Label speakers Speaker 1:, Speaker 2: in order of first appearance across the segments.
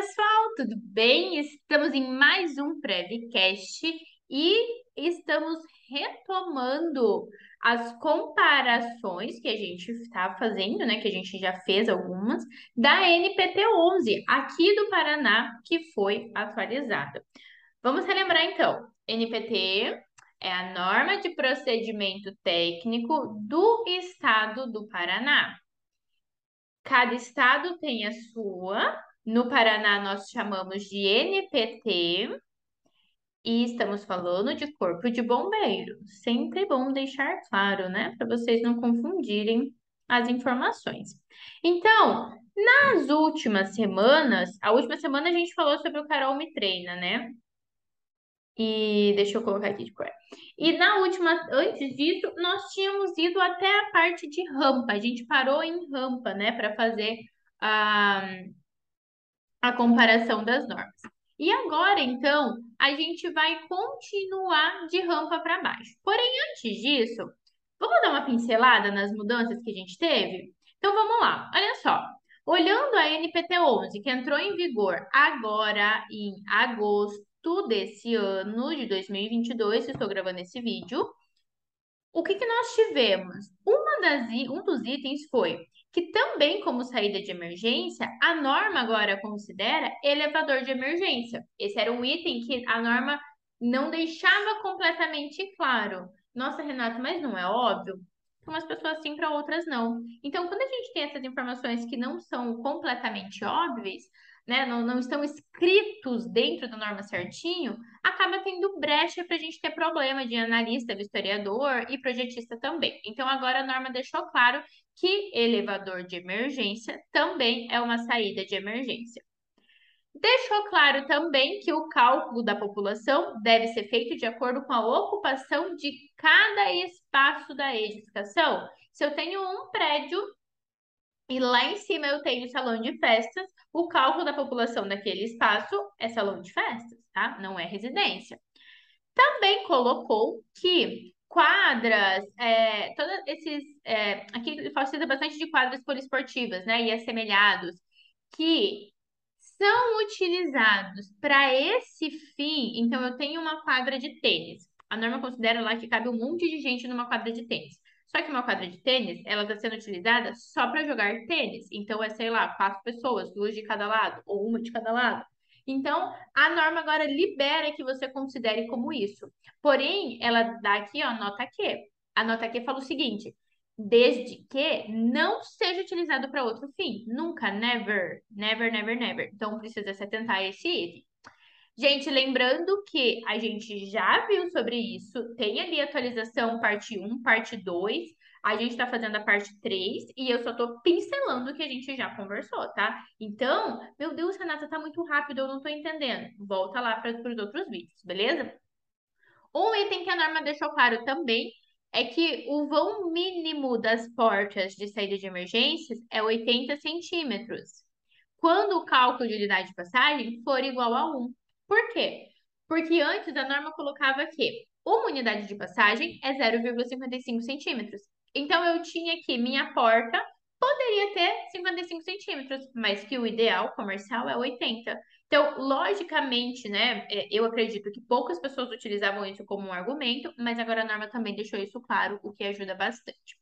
Speaker 1: pessoal, tudo bem? Estamos em mais um Prevcast e estamos retomando as comparações que a gente está fazendo, né? Que a gente já fez algumas, da NPT 11, aqui do Paraná, que foi atualizada. Vamos relembrar então. NPT é a norma de procedimento técnico do estado do Paraná. Cada estado tem a sua. No Paraná, nós chamamos de NPT. E estamos falando de Corpo de Bombeiro. Sempre bom deixar claro, né? Para vocês não confundirem as informações. Então, nas últimas semanas, a última semana a gente falou sobre o Carol Me Treina, né? E deixa eu colocar aqui de cor. E na última, antes disso, nós tínhamos ido até a parte de rampa. A gente parou em rampa, né, para fazer a, a comparação das normas. E agora, então, a gente vai continuar de rampa para baixo. Porém, antes disso, vamos dar uma pincelada nas mudanças que a gente teve? Então, vamos lá. Olha só. Olhando a NPT 11, que entrou em vigor agora em agosto desse ano, de 2022, estou gravando esse vídeo, o que, que nós tivemos? Uma das, um dos itens foi que também como saída de emergência, a norma agora considera elevador de emergência. Esse era um item que a norma não deixava completamente claro. Nossa, Renata, mas não é óbvio? Para umas pessoas sim, para outras não. Então, quando a gente tem essas informações que não são completamente óbvias, né, não, não estão escritos dentro da norma certinho, acaba tendo brecha para a gente ter problema de analista, historiador e projetista também. Então, agora a norma deixou claro que elevador de emergência também é uma saída de emergência. Deixou claro também que o cálculo da população deve ser feito de acordo com a ocupação de cada espaço da edificação. Se eu tenho um prédio e lá em cima eu tenho salão de festas, o cálculo da população daquele espaço é salão de festas, tá? Não é residência. Também colocou que quadras, é, todos esses. É, aqui facilita bastante de quadras poliesportivas, né? E assemelhados, que são utilizados para esse fim. Então, eu tenho uma quadra de tênis. A norma considera lá que cabe um monte de gente numa quadra de tênis. Só que uma quadra de tênis, ela está sendo utilizada só para jogar tênis. Então, é, sei lá, quatro pessoas, duas de cada lado, ou uma de cada lado. Então, a norma agora libera que você considere como isso. Porém, ela dá aqui, ó, nota Q. A nota Q fala o seguinte: desde que não seja utilizado para outro fim. Nunca, never, never, never, never. Então, precisa se atentar a esse item. Gente, lembrando que a gente já viu sobre isso, tem ali atualização parte 1, parte 2, a gente está fazendo a parte 3 e eu só estou pincelando o que a gente já conversou, tá? Então, meu Deus, Renata, tá muito rápido, eu não estou entendendo. Volta lá para os outros vídeos, beleza? Um item que a norma deixou claro também é que o vão mínimo das portas de saída de emergências é 80 centímetros. Quando o cálculo de unidade de passagem for igual a 1. Por quê? Porque antes a norma colocava que uma unidade de passagem é 0,55 centímetros. Então, eu tinha aqui minha porta, poderia ter 55 centímetros, mas que o ideal comercial é 80. Então, logicamente, né, é, eu acredito que poucas pessoas utilizavam isso como um argumento, mas agora a norma também deixou isso claro, o que ajuda bastante.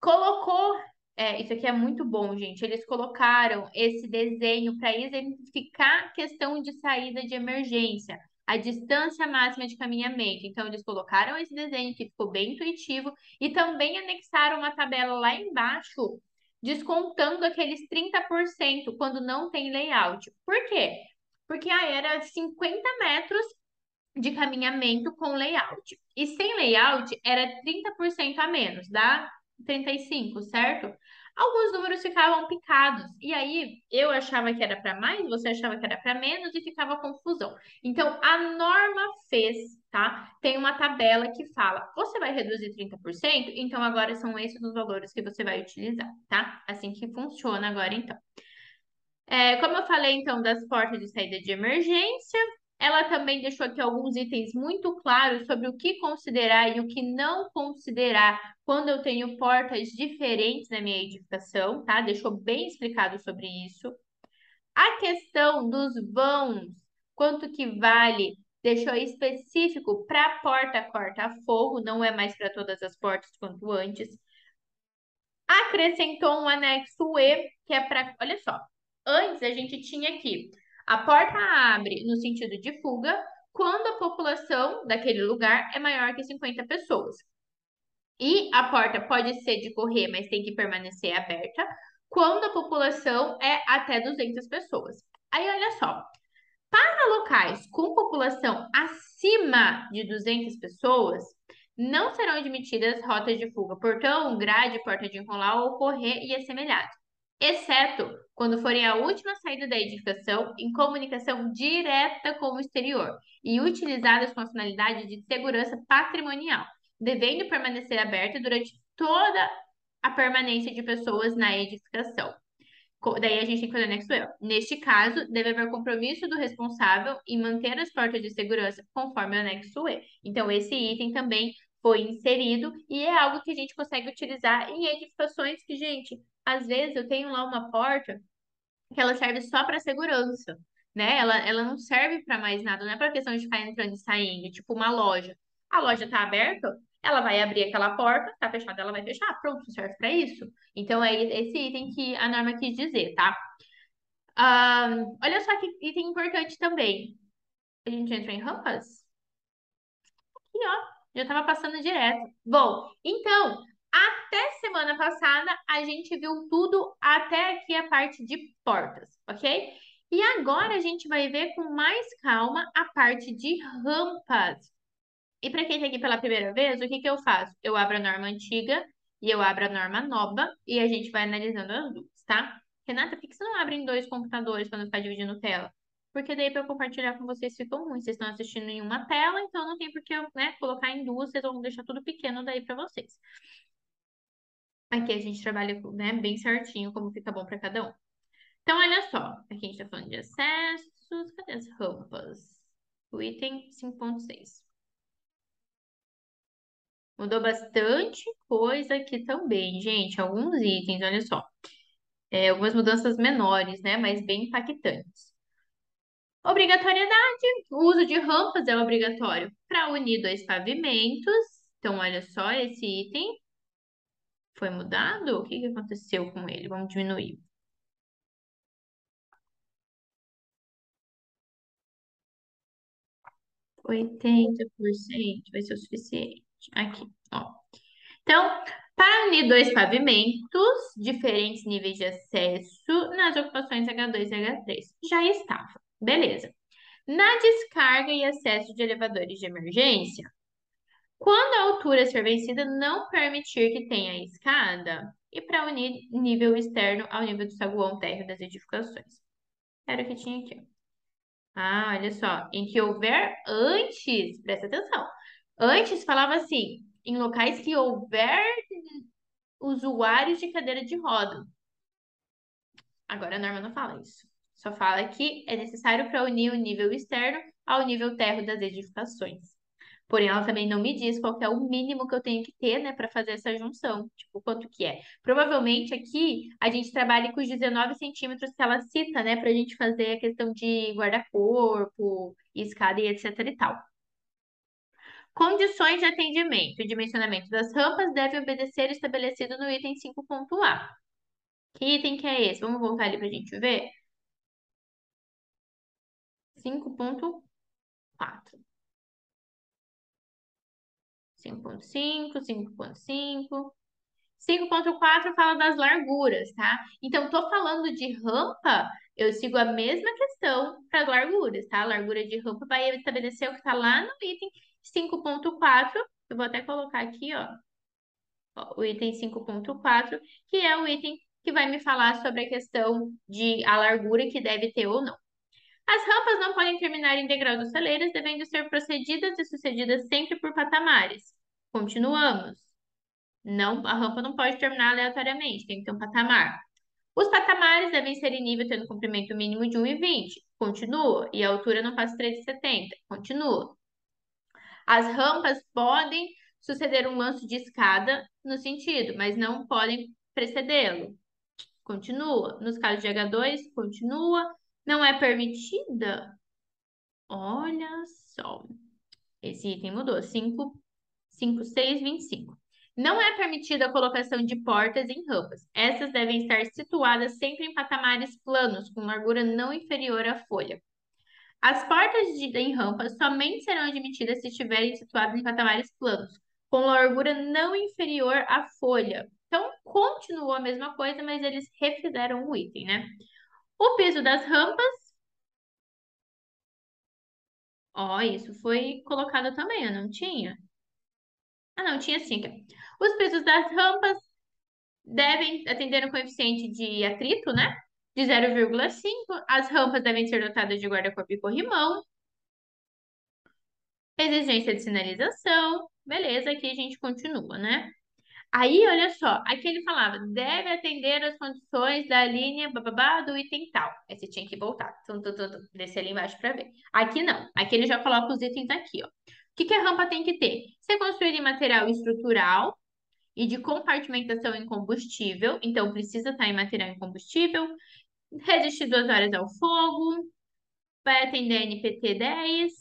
Speaker 1: Colocou é, isso aqui é muito bom, gente. Eles colocaram esse desenho para exemplificar questão de saída de emergência, a distância máxima de caminhamento. Então, eles colocaram esse desenho que ficou bem intuitivo e também anexaram uma tabela lá embaixo, descontando aqueles 30% quando não tem layout. Por quê? Porque aí era 50 metros de caminhamento com layout. E sem layout era 30% a menos, dá 35, certo? Alguns números ficavam picados. E aí eu achava que era para mais, você achava que era para menos e ficava confusão. Então a norma fez, tá? Tem uma tabela que fala: você vai reduzir 30%, então agora são esses os valores que você vai utilizar, tá? Assim que funciona agora então. É, como eu falei, então, das portas de saída de emergência, ela também deixou aqui alguns itens muito claros sobre o que considerar e o que não considerar quando eu tenho portas diferentes na minha edificação, tá? Deixou bem explicado sobre isso. A questão dos vãos, quanto que vale? Deixou específico para porta corta-fogo, não é mais para todas as portas quanto antes. Acrescentou um anexo E, que é para. Olha só, antes a gente tinha aqui a porta abre no sentido de fuga quando a população daquele lugar é maior que 50 pessoas. E a porta pode ser de correr, mas tem que permanecer aberta quando a população é até 200 pessoas. Aí, olha só, para locais com população acima de 200 pessoas, não serão admitidas rotas de fuga, portão, grade, porta de enrolar ou correr e assemelhados, exceto quando forem a última saída da edificação em comunicação direta com o exterior e utilizadas com a finalidade de segurança patrimonial, devendo permanecer aberta durante toda a permanência de pessoas na edificação. Daí a gente tem que fazer o anexo E. Neste caso, deve haver compromisso do responsável em manter as portas de segurança conforme o anexo E. Então, esse item também foi inserido e é algo que a gente consegue utilizar em edificações que, gente, às vezes eu tenho lá uma porta que ela serve só para segurança, né? Ela, ela não serve para mais nada, não é para questão de ficar entrando e saindo, tipo uma loja. A loja está aberta, ela vai abrir aquela porta, está fechada, ela vai fechar, pronto, serve para isso. Então é esse item que a norma quis dizer, tá? Um, olha só que item importante também. A gente entra em rampas? Aqui, ó. Já estava passando direto. Bom, então, até semana passada, a gente viu tudo até aqui a parte de portas, ok? E agora a gente vai ver com mais calma a parte de rampas. E para quem está aqui pela primeira vez, o que, que eu faço? Eu abro a norma antiga e eu abro a norma nova e a gente vai analisando as duas, tá? Renata, por que você não abre em dois computadores quando está dividindo tela? porque daí para eu compartilhar com vocês ficou ruim. Vocês estão assistindo em uma tela, então não tem por que eu né, colocar em duas, vocês vão deixar tudo pequeno daí para vocês. Aqui a gente trabalha né, bem certinho como fica bom para cada um. Então, olha só, aqui a gente está falando de acessos, cadê as rampas? O item 5.6. Mudou bastante coisa aqui também, gente. Alguns itens, olha só. É, algumas mudanças menores, né? Mas bem impactantes. Obrigatoriedade. O uso de rampas é obrigatório para unir dois pavimentos. Então, olha só esse item. Foi mudado? O que que aconteceu com ele? Vamos diminuir. Oitenta por cento vai ser o suficiente. Aqui, ó. Então, para unir dois pavimentos, diferentes níveis de acesso nas ocupações H2 e H3. Já estava. Beleza. Na descarga e acesso de elevadores de emergência, quando a altura ser vencida não permitir que tenha escada, e para unir nível externo ao nível do saguão térreo das edificações. Era o que tinha aqui. Ah, olha só. Em que houver antes, presta atenção. Antes falava assim, em locais que houver usuários de cadeira de roda. Agora a norma não fala isso. Só fala que é necessário para unir o nível externo ao nível terro das edificações. Porém, ela também não me diz qual é o mínimo que eu tenho que ter, né, para fazer essa junção. Tipo, quanto que é. Provavelmente aqui a gente trabalha com os 19 centímetros que ela cita, né, para a gente fazer a questão de guarda-corpo, escada e etc e tal. Condições de atendimento e dimensionamento das rampas devem obedecer estabelecido no item 5.A. Que item que é esse? Vamos voltar ali para a gente ver? 5.4. 5.5, 5.5. 5.4 fala das larguras, tá? Então, tô falando de rampa, eu sigo a mesma questão para as larguras, tá? A largura de rampa vai estabelecer o que está lá no item 5.4. Eu vou até colocar aqui, ó, ó o item 5.4, que é o item que vai me falar sobre a questão de a largura que deve ter ou não. As rampas não podem terminar em degraus ou celeiras, devendo ser procedidas e sucedidas sempre por patamares. Continuamos. Não, a rampa não pode terminar aleatoriamente, tem que ter um patamar. Os patamares devem ser em nível tendo comprimento mínimo de 1,20. Continua. E a altura não passa 3,70. Continua. As rampas podem suceder um lance de escada no sentido, mas não podem precedê-lo. Continua. Nos casos de H2, continua. Não é permitida? Olha só. Esse item mudou. 5, 5, 6, 25. Não é permitida a colocação de portas em rampas. Essas devem estar situadas sempre em patamares planos, com largura não inferior à folha. As portas de, em rampas somente serão admitidas se estiverem situadas em patamares planos, com largura não inferior à folha. Então, continuou a mesma coisa, mas eles refizeram o item, né? O piso das rampas. Ó, isso foi colocado também, não tinha? Ah, não, tinha sim. Os pisos das rampas devem atender um coeficiente de atrito, né? De 0,5. As rampas devem ser dotadas de guarda-corpo e corrimão. Exigência de sinalização. Beleza, aqui a gente continua, né? Aí, olha só, aqui ele falava, deve atender as condições da linha bababá do item tal. Aí você tinha que voltar, tum, tum, tum, descer ali embaixo para ver. Aqui não, aqui ele já coloca os itens aqui, ó. O que, que a rampa tem que ter? Ser construída em material estrutural e de compartimentação em combustível, então precisa estar em material em combustível, resistir duas horas ao fogo, vai atender NPT 10.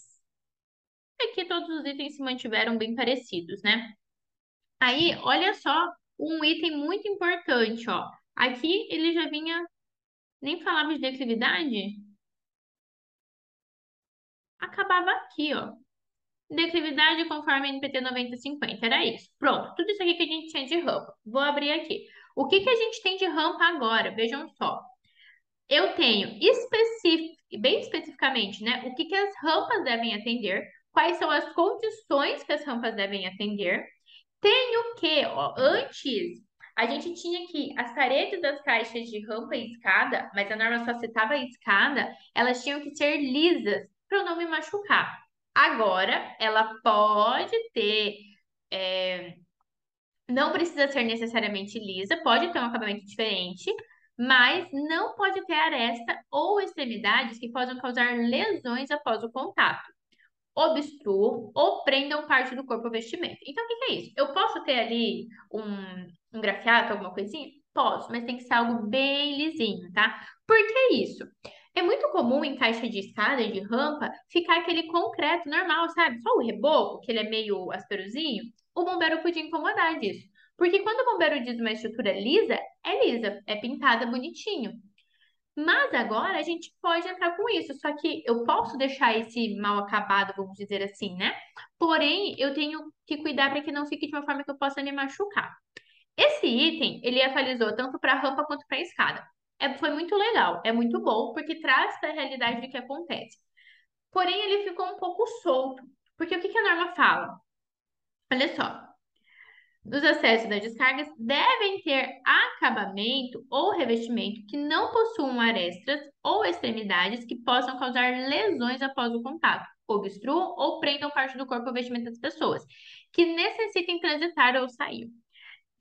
Speaker 1: Aqui todos os itens se mantiveram bem parecidos, né? Aí, olha só, um item muito importante, ó. Aqui ele já vinha, nem falava de declividade. Acabava aqui, ó. Declividade conforme NPT 9050, era isso. Pronto, tudo isso aqui que a gente tinha de rampa. Vou abrir aqui. O que, que a gente tem de rampa agora? Vejam só. Eu tenho especific... bem especificamente, né? O que, que as rampas devem atender, quais são as condições que as rampas devem atender, tem o quê? Antes, a gente tinha que as paredes das caixas de rampa e escada, mas a norma só citava a escada, elas tinham que ser lisas para eu não me machucar. Agora, ela pode ter. É, não precisa ser necessariamente lisa, pode ter um acabamento diferente, mas não pode ter aresta ou extremidades que possam causar lesões após o contato obstruam ou prendam parte do corpo ao vestimento. Então, o que, que é isso? Eu posso ter ali um, um grafiato, alguma coisinha? Posso, mas tem que ser algo bem lisinho, tá? Por que isso? É muito comum em caixa de escada de rampa ficar aquele concreto normal, sabe? Só o reboco, que ele é meio asperosinho. O bombeiro podia incomodar disso. Porque quando o bombeiro diz uma estrutura lisa, é lisa, é pintada bonitinho. Mas agora a gente pode entrar com isso, só que eu posso deixar esse mal acabado, vamos dizer assim, né? Porém, eu tenho que cuidar para que não fique de uma forma que eu possa me machucar. Esse item, ele atualizou tanto para a rampa quanto para a escada. É, foi muito legal, é muito bom, porque traz a realidade do que acontece. Porém, ele ficou um pouco solto, porque o que, que a norma fala? Olha só, dos acessos das descargas devem ter acabamento ou revestimento que não possuam arestas ou extremidades que possam causar lesões após o contato, obstruam ou prendam parte do corpo ou vestimento das pessoas, que necessitem transitar ou sair.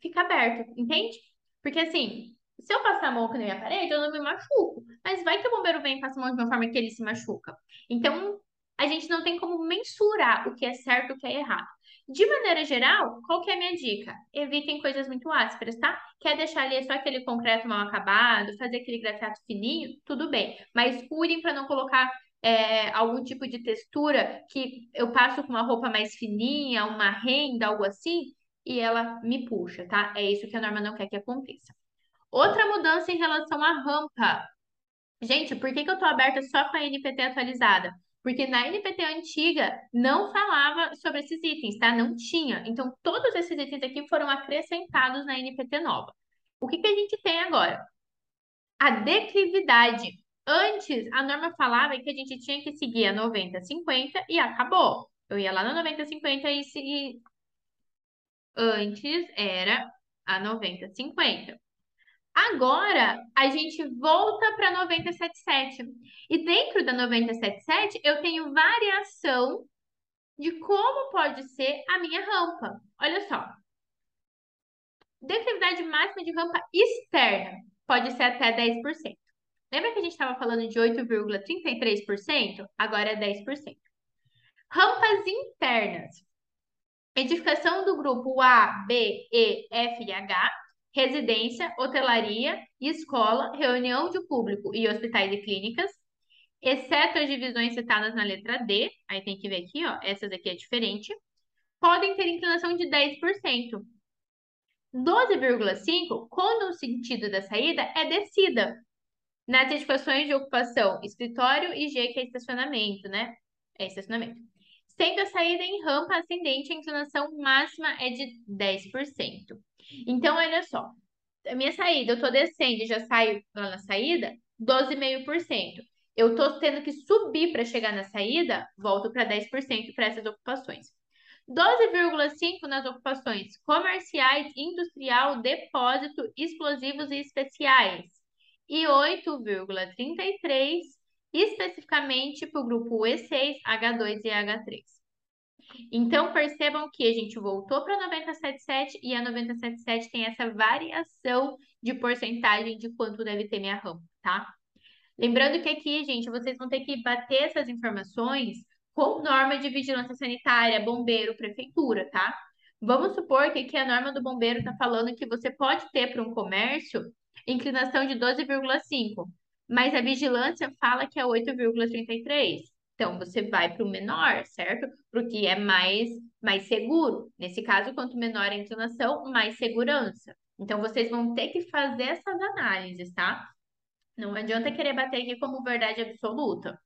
Speaker 1: Fica aberto, entende? Porque assim, se eu passar a mão na minha parede, eu não me machuco. Mas vai que o bombeiro vem e passa a mão de uma forma que ele se machuca. Então, a gente não tem como mensurar o que é certo e o que é errado. De maneira geral, qual que é a minha dica? Evitem coisas muito ásperas, tá? Quer deixar ali só aquele concreto mal acabado, fazer aquele grafiato fininho, tudo bem. Mas cuidem para não colocar é, algum tipo de textura que eu passo com uma roupa mais fininha, uma renda, algo assim, e ela me puxa, tá? É isso que a norma não quer que aconteça. Outra mudança em relação à rampa. Gente, por que, que eu tô aberta só com a NPT atualizada? Porque na NPT antiga não falava sobre esses itens, tá? Não tinha. Então, todos esses itens aqui foram acrescentados na NPT nova. O que, que a gente tem agora? A declividade. Antes, a norma falava que a gente tinha que seguir a 90-50 e acabou. Eu ia lá na 90-50 e seguir. Antes era a 90-50. Agora, a gente volta para 977. E dentro da 977, eu tenho variação de como pode ser a minha rampa. Olha só. Declividade máxima de rampa externa pode ser até 10%. Lembra que a gente estava falando de 8,33%? Agora é 10%. Rampas internas. Edificação do grupo A, B, E, F e H residência, hotelaria, escola, reunião de público e hospitais e clínicas, exceto as divisões citadas na letra D, aí tem que ver aqui, ó, essas aqui é diferente, podem ter inclinação de 10%. 12,5, quando o sentido da saída é descida. Nas edificações de ocupação, escritório e G, que é estacionamento, né? É estacionamento. Sendo a saída em rampa ascendente, a inclinação máxima é de 10%. Então, olha só. A minha saída, eu tô descendo e já saio lá na saída, 12,5%. Eu tô tendo que subir para chegar na saída, volto para 10% para essas ocupações. 12,5% nas ocupações comerciais, industrial, depósito, explosivos e especiais. E 8,33% especificamente para o grupo E6, H2 e H3. Então, percebam que a gente voltou para 97,7 e a 97,7 tem essa variação de porcentagem de quanto deve ter minha rampa, tá? Lembrando que aqui, gente, vocês vão ter que bater essas informações com norma de vigilância sanitária, bombeiro, prefeitura, tá? Vamos supor que aqui a norma do bombeiro está falando que você pode ter para um comércio inclinação de 12,5, mas a vigilância fala que é 8,33. Então, você vai para o menor, certo? Para o que é mais, mais seguro. Nesse caso, quanto menor a inclinação, mais segurança. Então, vocês vão ter que fazer essas análises, tá? Não adianta querer bater aqui como verdade absoluta.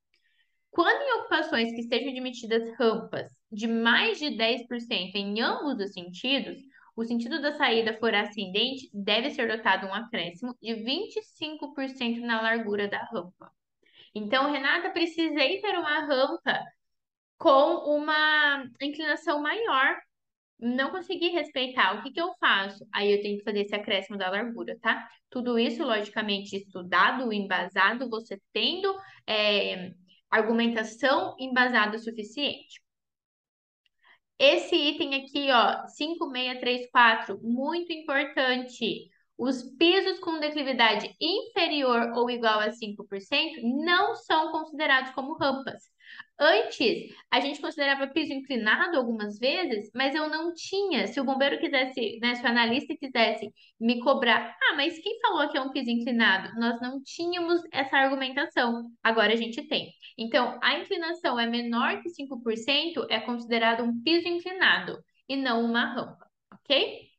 Speaker 1: Quando em ocupações que estejam admitidas rampas de mais de 10% em ambos os sentidos, o sentido da saída for ascendente, deve ser dotado um acréscimo de 25% na largura da rampa. Então, Renata, precisei ter uma rampa com uma inclinação maior. Não consegui respeitar. O que, que eu faço? Aí eu tenho que fazer esse acréscimo da largura, tá? Tudo isso, logicamente, estudado, embasado, você tendo é, argumentação embasada o suficiente. Esse item aqui, ó, 5634, muito importante. Os pisos com declividade inferior ou igual a 5% não são considerados como rampas. Antes, a gente considerava piso inclinado algumas vezes, mas eu não tinha. Se o bombeiro quisesse, né, se o analista quisesse me cobrar, ah, mas quem falou que é um piso inclinado? Nós não tínhamos essa argumentação. Agora a gente tem. Então, a inclinação é menor que 5%, é considerado um piso inclinado e não uma rampa, ok?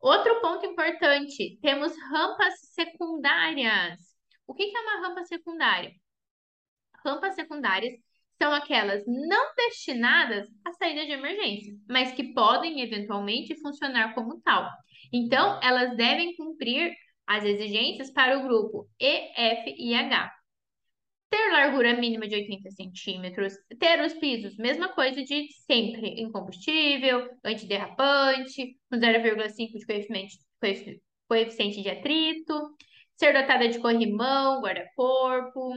Speaker 1: Outro ponto importante, temos rampas secundárias. O que é uma rampa secundária? Rampas secundárias são aquelas não destinadas à saída de emergência, mas que podem eventualmente funcionar como tal. Então, elas devem cumprir as exigências para o grupo E, F e H. Ter largura mínima de 80 centímetros, ter os pisos, mesma coisa de sempre, em combustível, antiderrapante, com 0,5 de coeficiente, coeficiente de atrito, ser dotada de corrimão, guarda-corpo.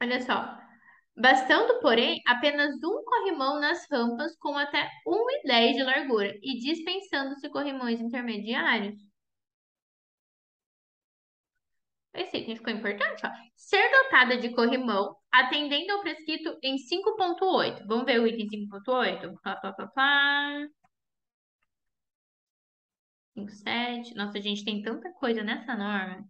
Speaker 1: Olha só, Bastando, porém, apenas um corrimão nas rampas com até 1,10 de largura e dispensando-se corrimões intermediários. Esse item ficou importante, ó. Ser dotada de corrimão, atendendo ao prescrito em 5.8. Vamos ver o item 5.8? Pá, pá, pá, pá. 5.7. Nossa, a gente tem tanta coisa nessa norma.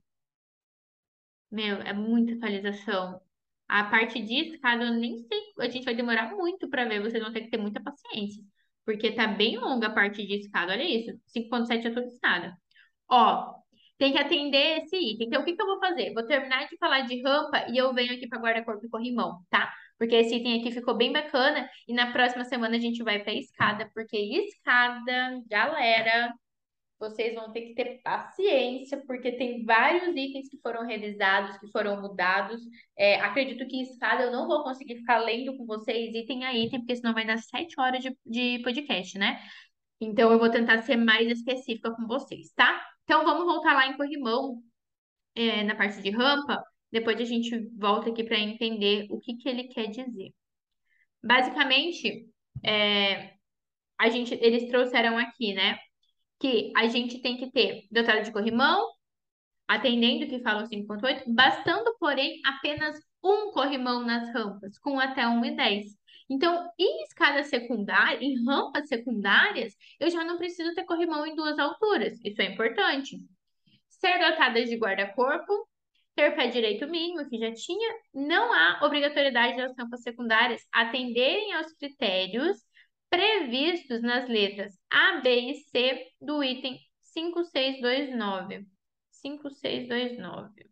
Speaker 1: Meu, é muita atualização. A parte de escada, eu nem sei, a gente vai demorar muito para ver, vocês vão ter que ter muita paciência. Porque tá bem longa a parte de escada, olha isso, 5.7 é toda escada. Ó, tem que atender esse item. Então, o que que eu vou fazer? Vou terminar de falar de rampa e eu venho aqui para guarda-corpo e corrimão, tá? Porque esse item aqui ficou bem bacana e na próxima semana a gente vai para escada, porque escada, galera, vocês vão ter que ter paciência, porque tem vários itens que foram revisados, que foram mudados. É, acredito que escada eu não vou conseguir ficar lendo com vocês item a item, porque senão vai dar sete horas de, de podcast, né? Então eu vou tentar ser mais específica com vocês, tá? Então vamos voltar lá em corrimão, é, na parte de rampa. Depois a gente volta aqui para entender o que, que ele quer dizer. Basicamente, é, a gente, eles trouxeram aqui, né? que a gente tem que ter dotado de corrimão, atendendo que falam 5.8, bastando, porém, apenas um corrimão nas rampas, com até 1,10. Então, em escadas secundárias, em rampas secundárias, eu já não preciso ter corrimão em duas alturas. Isso é importante. Ser dotadas de guarda-corpo, ter pé direito mínimo, que já tinha, não há obrigatoriedade das rampas secundárias atenderem aos critérios previstos nas letras A, B e C do item 5629. 5629.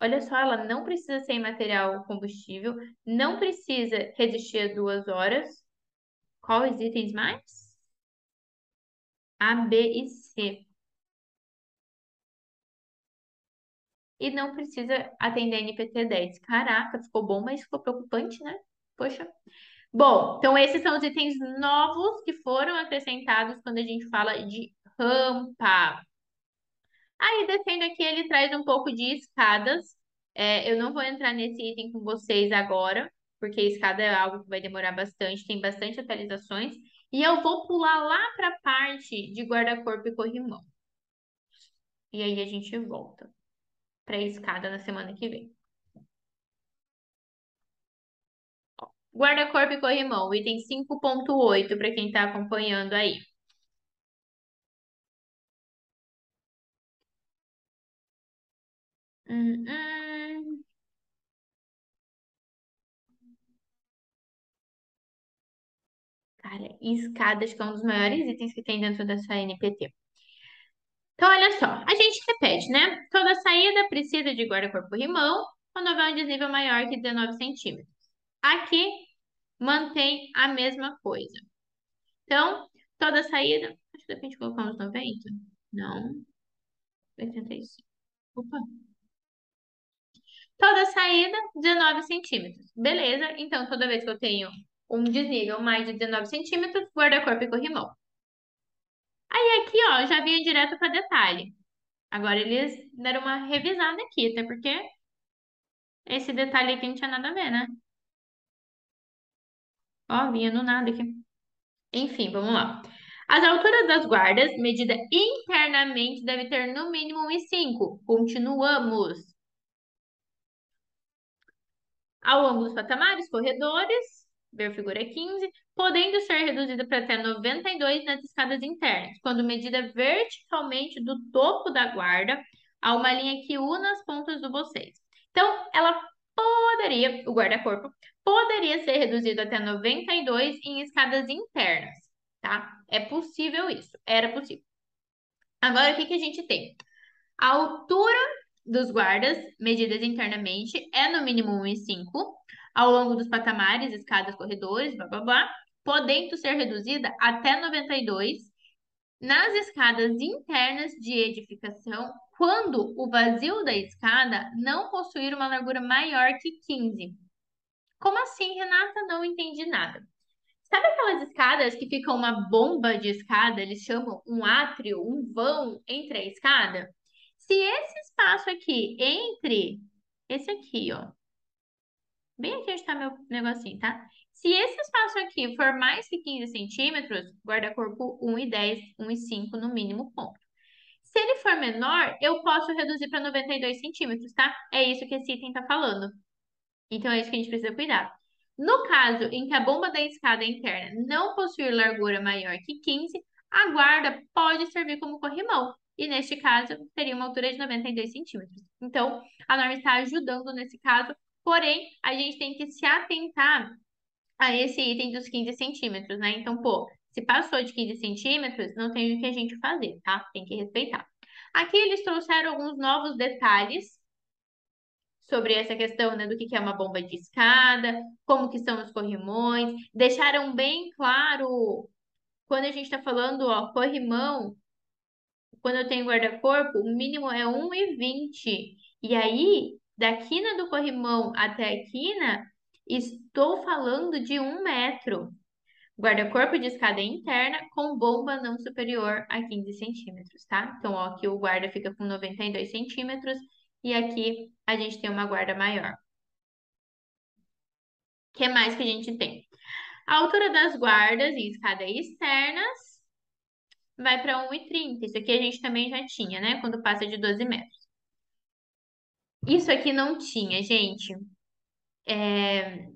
Speaker 1: Olha só, ela não precisa ser em material combustível, não precisa resistir a duas horas. Quais itens mais? A, B e C. E não precisa atender NPT 10. Caraca, ficou bom, mas ficou preocupante, né? Poxa. Bom, então esses são os itens novos que foram acrescentados quando a gente fala de rampa. Aí, descendo aqui, ele traz um pouco de escadas. É, eu não vou entrar nesse item com vocês agora, porque escada é algo que vai demorar bastante, tem bastante atualizações. E eu vou pular lá para a parte de guarda-corpo e corrimão. E aí a gente volta para a escada na semana que vem. Guarda-corpo e corrimão, item 5.8 para quem está acompanhando aí. Hum, hum. Cara, escadas que é um dos maiores itens que tem dentro dessa NPT. Então, olha só, a gente repete, né? Toda saída precisa de guarda-corpo-rimão quando houver um desnível maior que 19 centímetros. Aqui, mantém a mesma coisa. Então, toda saída... Acho que pra colocar uns 90? Não. 85. Opa. Toda saída, 19 centímetros. Beleza, então toda vez que eu tenho um desnível mais de 19 centímetros, guarda-corpo e corrimão. Aí aqui, ó, já vinha direto para detalhe. Agora eles deram uma revisada aqui, até porque esse detalhe aqui não tinha nada a ver, né? Ó, vinha do nada aqui. Enfim, vamos lá. As alturas das guardas, medida internamente, deve ter no mínimo 1,5. Continuamos. Ao longo dos patamares, corredores, ver figura 15, podendo ser reduzida para até 92 nas escadas internas, quando medida verticalmente do topo da guarda a uma linha que una as pontas do bocejo. Então, ela poderia, o guarda-corpo, poderia ser reduzido até 92 em escadas internas, tá? É possível isso, era possível. Agora, o que, que a gente tem? A altura dos guardas, medidas internamente, é no mínimo 1,5 ao longo dos patamares, escadas, corredores, blá blá blá, podendo ser reduzida até 92 nas escadas internas de edificação, quando o vazio da escada não possuir uma largura maior que 15. Como assim, Renata? Não entendi nada. Sabe aquelas escadas que ficam uma bomba de escada, eles chamam um átrio, um vão entre a escada? Se esse espaço aqui entre esse aqui, ó, bem aqui onde está meu negocinho, tá? Se esse espaço aqui for mais que 15 centímetros, guarda-corpo 1,10, 1,5 no mínimo ponto. Se ele for menor, eu posso reduzir para 92 centímetros, tá? É isso que esse item está falando. Então, é isso que a gente precisa cuidar. No caso em que a bomba da escada interna não possuir largura maior que 15, a guarda pode servir como corrimão. E neste caso, teria uma altura de 92 centímetros. Então, a norma está ajudando nesse caso, porém, a gente tem que se atentar a esse item dos 15 centímetros, né? Então, pô, se passou de 15 centímetros, não tem o que a gente fazer, tá? Tem que respeitar. Aqui eles trouxeram alguns novos detalhes sobre essa questão, né, do que é uma bomba de escada, como que são os corrimões, deixaram bem claro, quando a gente está falando, ó, corrimão, quando eu tenho guarda-corpo, o mínimo é 1,20. E aí, da quina do corrimão até a quina, estou falando de um metro. Guarda-corpo de escada interna com bomba não superior a 15 centímetros, tá? Então, ó, aqui o guarda fica com 92 centímetros e aqui a gente tem uma guarda maior. O que mais que a gente tem? A altura das guardas em escada externas vai para 1,30. Isso aqui a gente também já tinha, né? Quando passa de 12 metros. Isso aqui não tinha, gente. É...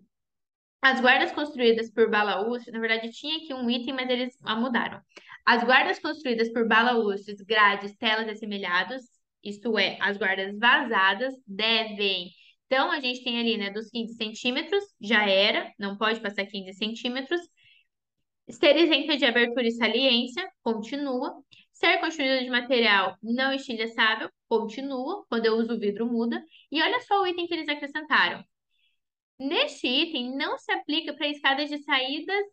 Speaker 1: As guardas construídas por balaús, na verdade tinha aqui um item, mas eles a mudaram. As guardas construídas por balaústres, grades, telas e assemelhados, isto é, as guardas vazadas, devem. Então, a gente tem ali, né, dos 15 centímetros, já era, não pode passar 15 centímetros. Ser isenta de abertura e saliência, continua. Ser construída de material não estilhaçável, continua. Quando eu uso o vidro, muda. E olha só o item que eles acrescentaram. Neste item, não se aplica para escadas de saídas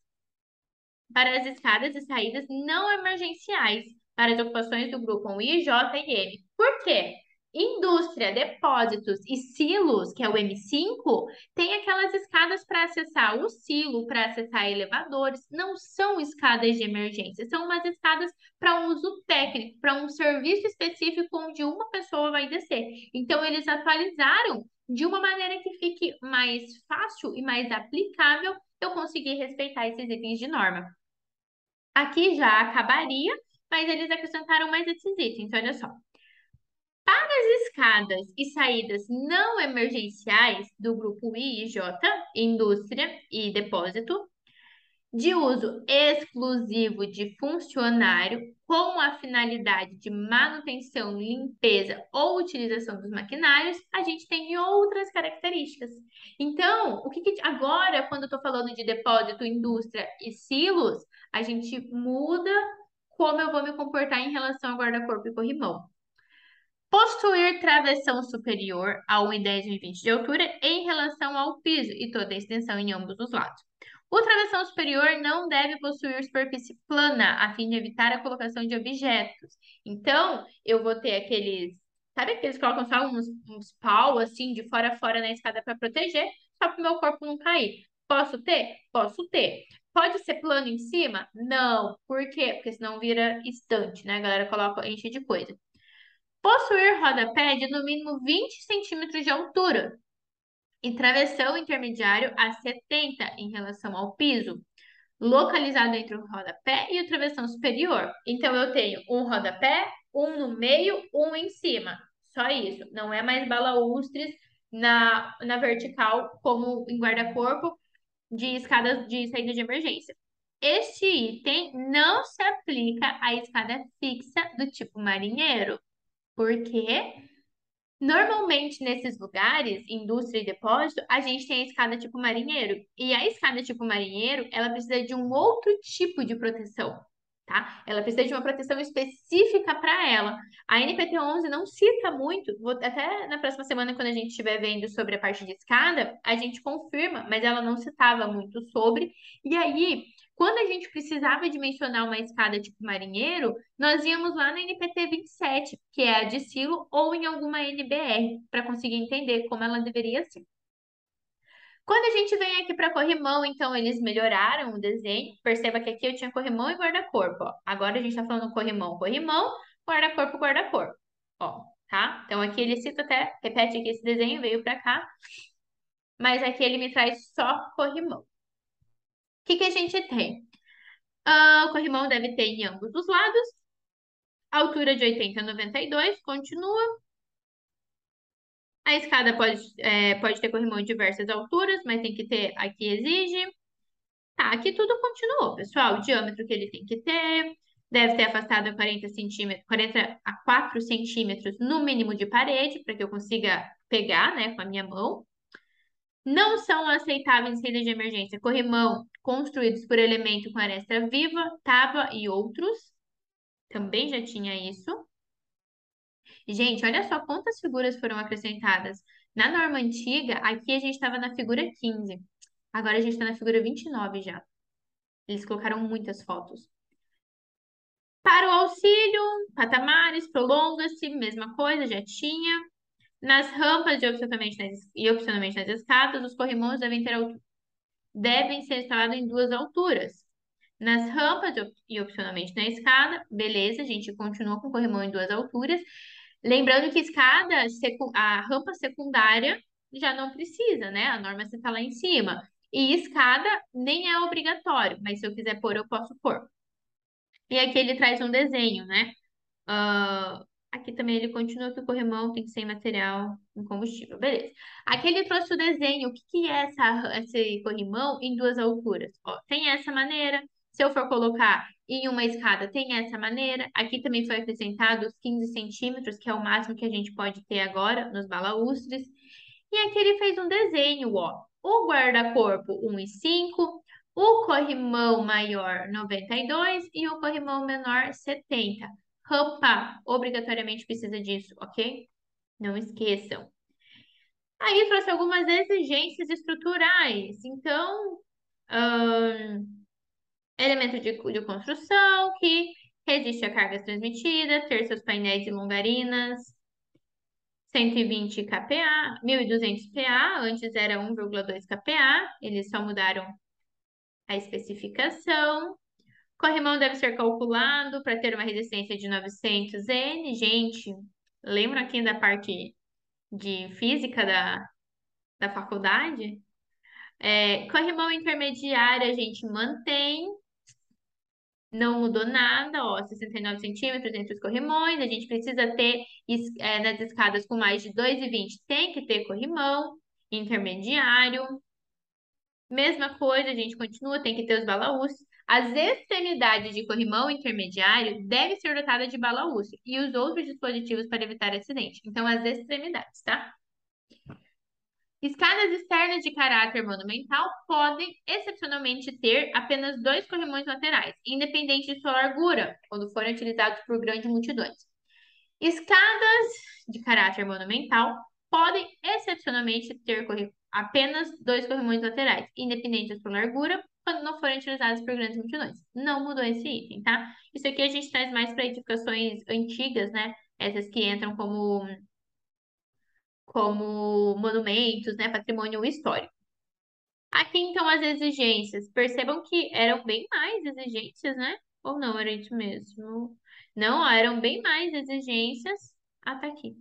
Speaker 1: para as escadas e saídas não emergenciais para as ocupações do grupo 1 I, J e M. Por quê? Indústria, depósitos e silos, que é o M5, tem aquelas escadas para acessar o silo, para acessar elevadores. Não são escadas de emergência, são umas escadas para um uso técnico, para um serviço específico onde uma pessoa vai descer. Então, eles atualizaram de uma maneira que fique mais fácil e mais aplicável eu conseguir respeitar esses itens de norma. Aqui já acabaria, mas eles acrescentaram mais esses itens, olha só. Para as escadas e saídas não emergenciais do grupo I e J, indústria e depósito, de uso exclusivo de funcionário com a finalidade de manutenção, limpeza ou utilização dos maquinários, a gente tem outras características. Então, o que, que agora, quando eu estou falando de depósito, indústria e silos, a gente muda como eu vou me comportar em relação ao guarda-corpo e corrimão. Possuir travessão superior a 1,10 e 1,20 de altura em relação ao piso e toda a extensão em ambos os lados. O travessão superior não deve possuir superfície plana, a fim de evitar a colocação de objetos. Então, eu vou ter aqueles. Sabe que eles colocam só uns, uns pau assim de fora a fora na escada para proteger, só para o meu corpo não cair. Posso ter? Posso ter. Pode ser plano em cima? Não. Por quê? Porque senão vira estante, né? A galera coloca, enche de coisa. Possuir rodapé de no mínimo 20 centímetros de altura e travessão intermediário a 70 em relação ao piso, localizado entre o rodapé e o travessão superior. Então, eu tenho um rodapé, um no meio, um em cima. Só isso. Não é mais balaústres na, na vertical, como em guarda-corpo, de escadas de saída de emergência. Este item não se aplica à escada fixa do tipo marinheiro, porque Normalmente, nesses lugares, indústria e depósito, a gente tem a escada tipo marinheiro. E a escada tipo marinheiro, ela precisa de um outro tipo de proteção, tá? Ela precisa de uma proteção específica para ela. A NPT 11 não cita muito, vou, até na próxima semana, quando a gente estiver vendo sobre a parte de escada, a gente confirma, mas ela não citava muito sobre. E aí, quando a gente precisava dimensionar uma escada tipo marinheiro, nós íamos lá na NPT 27, que é a de silo, ou em alguma NBR, para conseguir entender como ela deveria ser. Quando a gente vem aqui para corrimão, então eles melhoraram o desenho. Perceba que aqui eu tinha corrimão e guarda-corpo. Agora a gente está falando corrimão, corrimão, guarda-corpo, guarda-corpo. Ó, tá? Então aqui ele cita até, repete que esse desenho veio para cá, mas aqui ele me traz só corrimão que, que a gente tem? Uh, o corrimão deve ter em ambos os lados. Altura de 80 a 92, continua. A escada pode, é, pode ter corrimão de diversas alturas, mas tem que ter, aqui exige. Tá, aqui tudo continuou, pessoal. O diâmetro que ele tem que ter, deve ter afastado a 40 centímetros, 40 a 4 centímetros no mínimo de parede, para que eu consiga pegar, né, com a minha mão. Não são aceitáveis saídas de emergência corrimão construídos por elemento com aresta viva, tábua e outros. Também já tinha isso. Gente, olha só quantas figuras foram acrescentadas. Na norma antiga, aqui a gente estava na figura 15. Agora a gente está na figura 29 já. Eles colocaram muitas fotos. Para o auxílio, patamares, prolonga-se, mesma coisa, já tinha. Nas rampas e opcionalmente nas, e opcionalmente nas escadas, os corrimões devem, ter, devem ser instalados em duas alturas. Nas rampas e opcionalmente na escada, beleza, a gente continua com o corrimão em duas alturas. Lembrando que escada, a rampa secundária já não precisa, né? A norma está lá em cima. E escada nem é obrigatório, mas se eu quiser pôr, eu posso pôr. E aqui ele traz um desenho, né? Uh, Aqui também ele continua que o corrimão tem que ser em material em combustível. Beleza. Aqui ele trouxe o desenho. O que, que é essa, esse corrimão em duas alturas? Ó, tem essa maneira, Se eu for colocar em uma escada, tem essa maneira. Aqui também foi acrescentado os 15 centímetros, que é o máximo que a gente pode ter agora nos balaústres. E aqui ele fez um desenho, ó. O guarda-corpo 1,5, o corrimão maior 92 e o corrimão menor 70. Rampa, obrigatoriamente precisa disso, ok? Não esqueçam. Aí trouxe algumas exigências estruturais. Então, hum, elemento de, de construção que resiste a cargas transmitidas, ter seus painéis de longarinas, 120 kPa, 1200 PA, antes era 1,2 kPa, eles só mudaram a especificação. Corrimão deve ser calculado para ter uma resistência de 900 N. Gente, lembra aqui da parte de física da, da faculdade? É, corrimão intermediário a gente mantém, não mudou nada, ó, 69 centímetros entre os corrimões, a gente precisa ter é, nas escadas com mais de 2,20 tem que ter corrimão intermediário. Mesma coisa, a gente continua, tem que ter os balaústres. As extremidades de corrimão intermediário devem ser dotadas de balaústre e os outros dispositivos para evitar acidente. Então, as extremidades, tá? Escadas externas de caráter monumental podem, excepcionalmente, ter apenas dois corrimões laterais, independente de sua largura, quando forem utilizados por grandes multidões. Escadas de caráter monumental podem, excepcionalmente, ter apenas dois corrimões laterais, independente de sua largura, quando não forem utilizados por grandes multidões. Não mudou esse item, tá? Isso aqui a gente traz mais para edificações antigas, né? Essas que entram como como monumentos, né, patrimônio histórico. Aqui, então, as exigências. Percebam que eram bem mais exigências, né? Ou não, era isso mesmo? Não, eram bem mais exigências. Ah, tá aqui.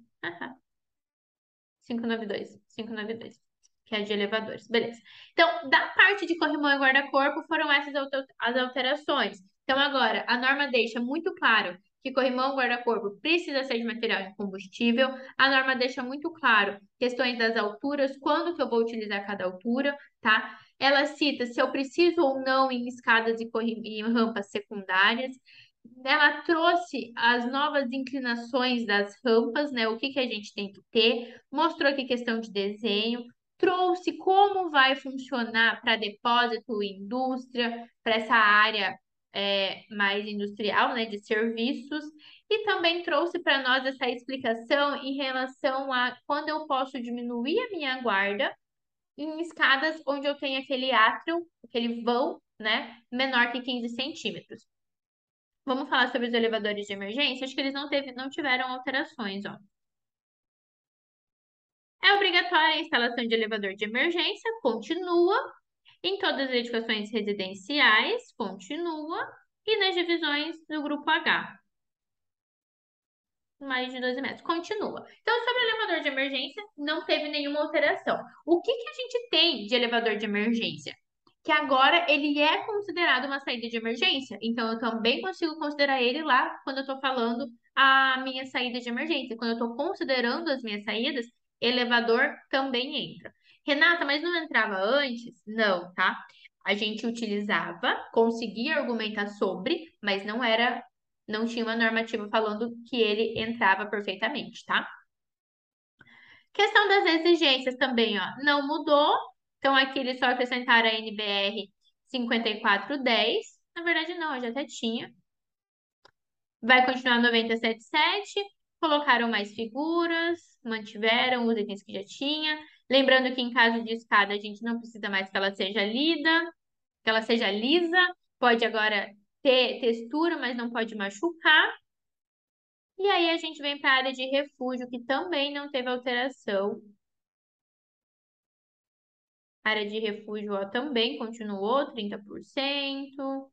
Speaker 1: 592. 592. Que é de elevadores. Beleza. Então, da parte de corrimão e guarda-corpo, foram essas as alterações. Então, agora, a norma deixa muito claro que corrimão guarda-corpo precisa ser de material combustível. A norma deixa muito claro questões das alturas, quando que eu vou utilizar cada altura, tá? Ela cita se eu preciso ou não em escadas e, e rampas secundárias. Ela trouxe as novas inclinações das rampas, né? O que, que a gente tem que ter. Mostrou aqui questão de desenho. Trouxe como vai funcionar para depósito indústria, para essa área é, mais industrial, né, de serviços, e também trouxe para nós essa explicação em relação a quando eu posso diminuir a minha guarda em escadas onde eu tenho aquele átrio, aquele vão, né, menor que 15 centímetros. Vamos falar sobre os elevadores de emergência? Acho que eles não, teve, não tiveram alterações, ó. É obrigatória a instalação de elevador de emergência, continua, em todas as edificações residenciais, continua. E nas divisões do grupo H. Mais de 12 metros. Continua. Então, sobre o elevador de emergência, não teve nenhuma alteração. O que, que a gente tem de elevador de emergência? Que agora ele é considerado uma saída de emergência. Então, eu também consigo considerar ele lá quando eu estou falando a minha saída de emergência. Quando eu estou considerando as minhas saídas, elevador também entra. Renata, mas não entrava antes? Não, tá? A gente utilizava, conseguia argumentar sobre, mas não era, não tinha uma normativa falando que ele entrava perfeitamente, tá? Questão das exigências também, ó, não mudou. Então, aqui eles só acrescentaram a NBR 5410. Na verdade, não, eu já até tinha. Vai continuar 977. Colocaram mais figuras, mantiveram os itens que já tinha. Lembrando que em caso de escada, a gente não precisa mais que ela seja lida, que ela seja lisa. Pode agora ter textura, mas não pode machucar. E aí a gente vem para a área de refúgio, que também não teve alteração. A área de refúgio ó, também continuou 30%,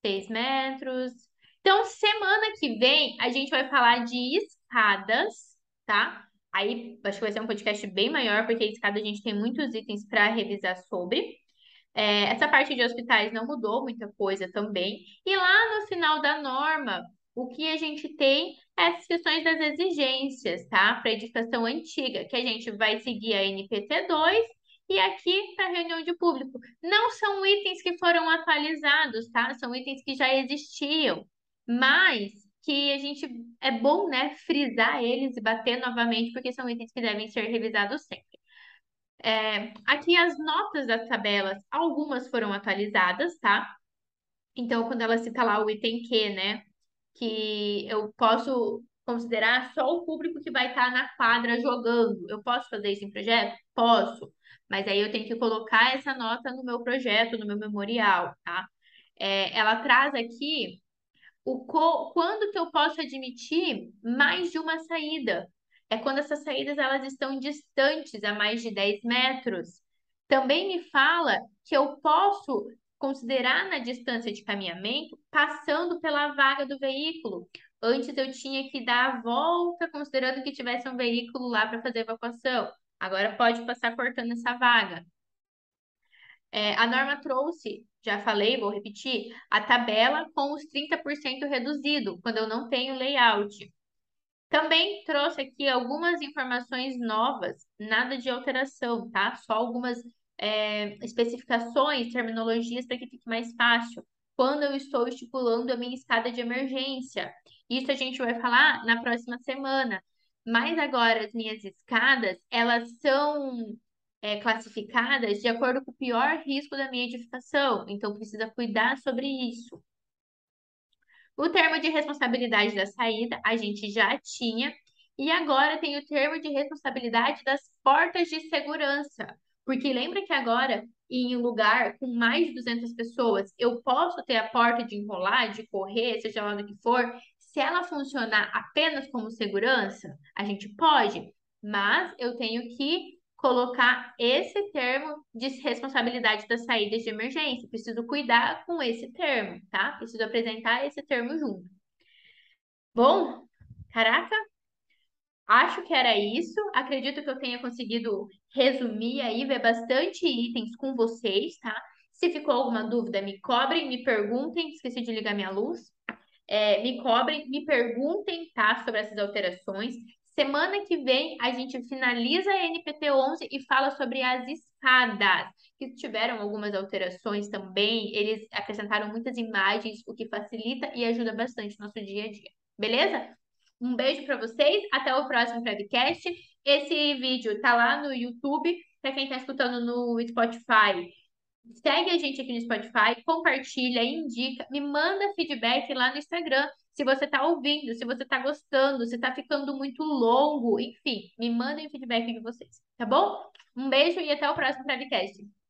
Speaker 1: 6 metros. Então, semana que vem, a gente vai falar de escadas, tá? Aí acho que vai ser um podcast bem maior, porque a escada a gente tem muitos itens para revisar sobre. É, essa parte de hospitais não mudou muita coisa também. E lá no final da norma, o que a gente tem é as questões das exigências, tá? Para edificação antiga, que a gente vai seguir a NPT2 E aqui para reunião de público. Não são itens que foram atualizados, tá? São itens que já existiam, mas que a gente é bom, né, frisar eles e bater novamente, porque são itens que devem ser revisados sempre. É, aqui as notas das tabelas, algumas foram atualizadas, tá? Então, quando ela cita lá o item Q, né? Que eu posso considerar só o público que vai estar na quadra jogando. Eu posso fazer isso em projeto? Posso. Mas aí eu tenho que colocar essa nota no meu projeto, no meu memorial, tá? É, ela traz aqui o co quando que eu posso admitir mais de uma saída. É quando essas saídas elas estão distantes a mais de 10 metros. Também me fala que eu posso considerar na distância de caminhamento passando pela vaga do veículo. Antes eu tinha que dar a volta considerando que tivesse um veículo lá para fazer evacuação. Agora pode passar cortando essa vaga. É, a norma trouxe, já falei, vou repetir, a tabela com os 30% reduzido, quando eu não tenho layout. Também trouxe aqui algumas informações novas, nada de alteração, tá? Só algumas é, especificações, terminologias para que fique mais fácil. Quando eu estou estipulando a minha escada de emergência. Isso a gente vai falar na próxima semana. Mas agora as minhas escadas, elas são é, classificadas de acordo com o pior risco da minha edificação. Então, precisa cuidar sobre isso. O termo de responsabilidade da saída a gente já tinha. E agora tem o termo de responsabilidade das portas de segurança. Porque lembra que agora, em um lugar com mais de 200 pessoas, eu posso ter a porta de enrolar, de correr, seja lá do que for. Se ela funcionar apenas como segurança, a gente pode, mas eu tenho que colocar esse termo de responsabilidade das saídas de emergência. Preciso cuidar com esse termo, tá? Preciso apresentar esse termo junto. Bom, caraca, acho que era isso. Acredito que eu tenha conseguido resumir aí, ver bastante itens com vocês, tá? Se ficou alguma dúvida, me cobrem, me perguntem. Esqueci de ligar minha luz. É, me cobrem, me perguntem, tá? Sobre essas alterações. Semana que vem a gente finaliza a NPT 11 e fala sobre as escadas, que tiveram algumas alterações também. Eles acrescentaram muitas imagens, o que facilita e ajuda bastante no nosso dia a dia. Beleza? Um beijo para vocês, até o próximo Prevcast. Esse vídeo tá lá no YouTube, para quem está escutando no Spotify. Segue a gente aqui no Spotify, compartilha, indica, me manda feedback lá no Instagram se você está ouvindo, se você está gostando, se está ficando muito longo, enfim, me mandem feedback de vocês, tá bom? Um beijo e até o próximo podcast.